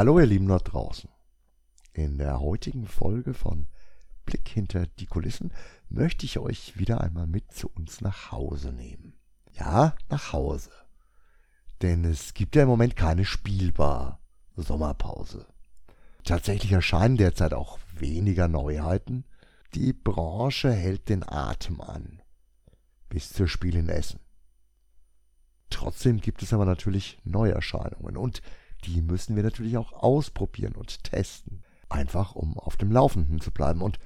Hallo ihr Lieben dort draußen. In der heutigen Folge von Blick hinter die Kulissen möchte ich euch wieder einmal mit zu uns nach Hause nehmen. Ja, nach Hause. Denn es gibt ja im Moment keine Spielbar Sommerpause. Tatsächlich erscheinen derzeit auch weniger Neuheiten. Die Branche hält den Atem an. Bis zur Spiel in Essen. Trotzdem gibt es aber natürlich Neuerscheinungen und die müssen wir natürlich auch ausprobieren und testen. Einfach um auf dem Laufenden zu bleiben und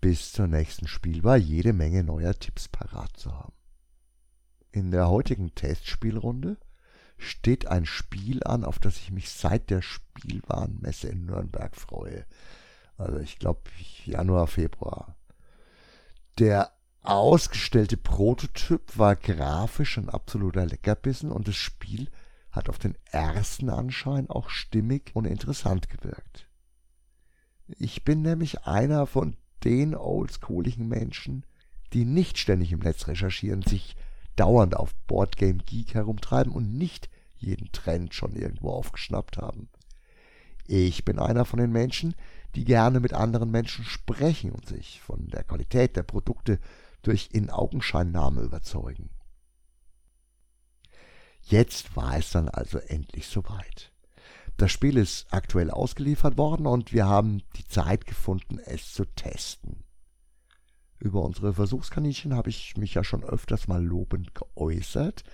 bis zur nächsten Spielbar jede Menge neuer Tipps parat zu haben. In der heutigen Testspielrunde steht ein Spiel an, auf das ich mich seit der Spielwarenmesse in Nürnberg freue. Also ich glaube Januar, Februar. Der ausgestellte Prototyp war grafisch ein absoluter Leckerbissen und das Spiel hat auf den ersten Anschein auch stimmig und interessant gewirkt. Ich bin nämlich einer von den oldschooligen Menschen, die nicht ständig im Netz recherchieren, sich dauernd auf Boardgame Geek herumtreiben und nicht jeden Trend schon irgendwo aufgeschnappt haben. Ich bin einer von den Menschen, die gerne mit anderen Menschen sprechen und sich von der Qualität der Produkte durch In-Augenscheinnahme überzeugen. Jetzt war es dann also endlich soweit. Das Spiel ist aktuell ausgeliefert worden und wir haben die Zeit gefunden, es zu testen. Über unsere Versuchskaninchen habe ich mich ja schon öfters mal lobend geäußert.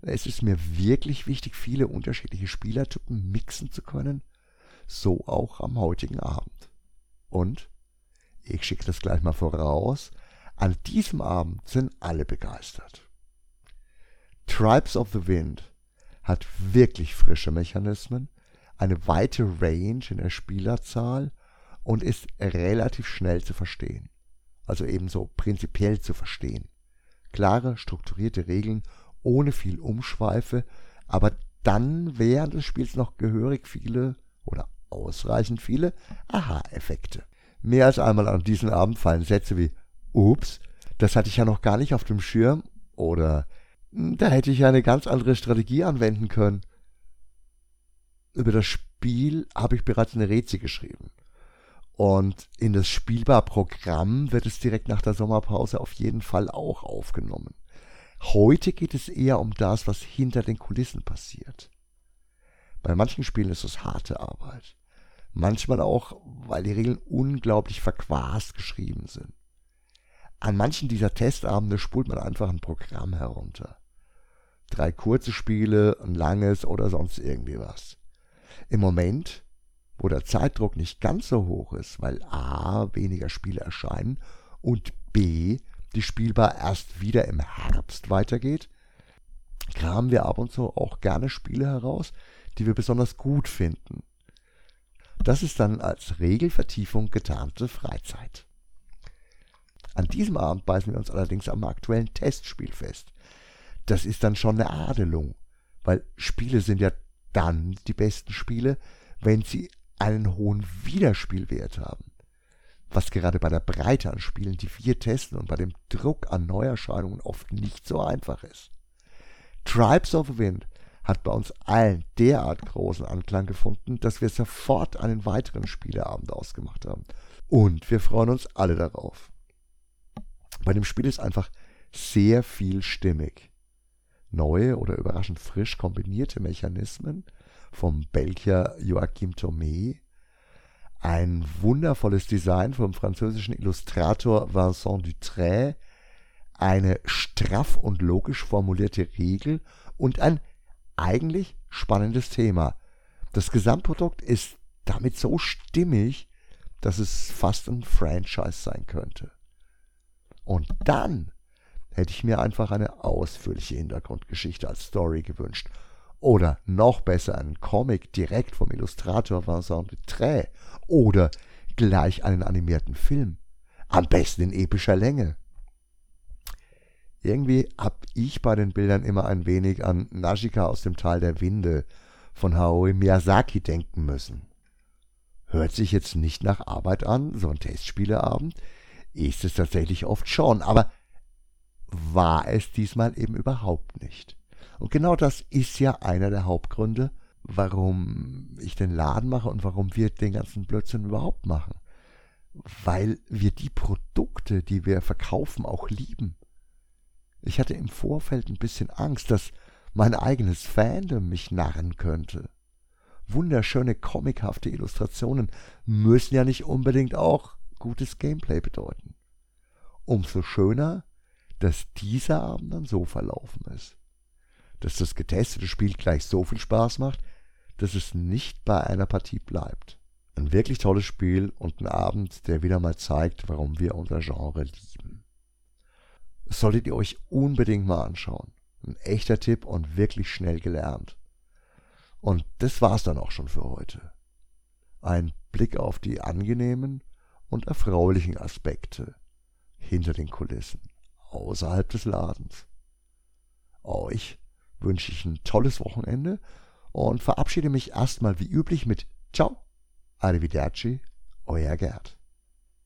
Es ist mir wirklich wichtig, viele unterschiedliche Spielertypen mixen zu können, so auch am heutigen Abend. Und, ich schicke das gleich mal voraus, an diesem Abend sind alle begeistert. Tribes of the Wind hat wirklich frische Mechanismen, eine weite Range in der Spielerzahl und ist relativ schnell zu verstehen. Also ebenso prinzipiell zu verstehen. Klare, strukturierte Regeln ohne viel Umschweife, aber dann während des Spiels noch gehörig viele oder ausreichend viele Aha-Effekte. Mehr als einmal an diesem Abend fallen Sätze wie Ups, das hatte ich ja noch gar nicht auf dem Schirm oder da hätte ich ja eine ganz andere Strategie anwenden können. Über das Spiel habe ich bereits eine Rätsel geschrieben. Und in das Spielbarprogramm wird es direkt nach der Sommerpause auf jeden Fall auch aufgenommen. Heute geht es eher um das, was hinter den Kulissen passiert. Bei manchen Spielen ist es harte Arbeit. Manchmal auch, weil die Regeln unglaublich verquast geschrieben sind. An manchen dieser Testabende spult man einfach ein Programm herunter drei kurze Spiele, ein langes oder sonst irgendwie was. Im Moment, wo der Zeitdruck nicht ganz so hoch ist, weil a. weniger Spiele erscheinen und b. die Spielbar erst wieder im Herbst weitergeht, kramen wir ab und zu auch gerne Spiele heraus, die wir besonders gut finden. Das ist dann als Regelvertiefung getarnte Freizeit. An diesem Abend beißen wir uns allerdings am aktuellen Testspiel fest, das ist dann schon eine Adelung. Weil Spiele sind ja dann die besten Spiele, wenn sie einen hohen Wiederspielwert haben. Was gerade bei der Breite an Spielen, die wir testen und bei dem Druck an Neuerscheinungen oft nicht so einfach ist. Tribes of Wind hat bei uns allen derart großen Anklang gefunden, dass wir sofort einen weiteren Spieleabend ausgemacht haben. Und wir freuen uns alle darauf. Bei dem Spiel ist einfach sehr viel stimmig neue oder überraschend frisch kombinierte Mechanismen vom Belgier Joachim Thomé, ein wundervolles Design vom französischen Illustrator Vincent Dutray, eine straff und logisch formulierte Regel und ein eigentlich spannendes Thema. Das Gesamtprodukt ist damit so stimmig, dass es fast ein Franchise sein könnte. Und dann hätte ich mir einfach eine ausführliche Hintergrundgeschichte als Story gewünscht. Oder noch besser einen Comic direkt vom Illustrator Vincent Dutray. Oder gleich einen animierten Film. Am besten in epischer Länge. Irgendwie hab ich bei den Bildern immer ein wenig an Najika aus dem Tal der Winde von Haoi Miyazaki denken müssen. Hört sich jetzt nicht nach Arbeit an, so ein Testspieleabend, ist es tatsächlich oft schon, aber war es diesmal eben überhaupt nicht. Und genau das ist ja einer der Hauptgründe, warum ich den Laden mache und warum wir den ganzen Blödsinn überhaupt machen. Weil wir die Produkte, die wir verkaufen, auch lieben. Ich hatte im Vorfeld ein bisschen Angst, dass mein eigenes Fandom mich narren könnte. Wunderschöne comichafte Illustrationen müssen ja nicht unbedingt auch gutes Gameplay bedeuten. Umso schöner, dass dieser Abend dann so verlaufen ist. Dass das getestete Spiel gleich so viel Spaß macht, dass es nicht bei einer Partie bleibt. Ein wirklich tolles Spiel und ein Abend, der wieder mal zeigt, warum wir unser Genre lieben. Das solltet ihr euch unbedingt mal anschauen. Ein echter Tipp und wirklich schnell gelernt. Und das war's dann auch schon für heute. Ein Blick auf die angenehmen und erfreulichen Aspekte hinter den Kulissen, außerhalb des Ladens. Euch wünsche ich ein tolles Wochenende und verabschiede mich erstmal wie üblich mit Ciao, Arrivederci, euer Gerd.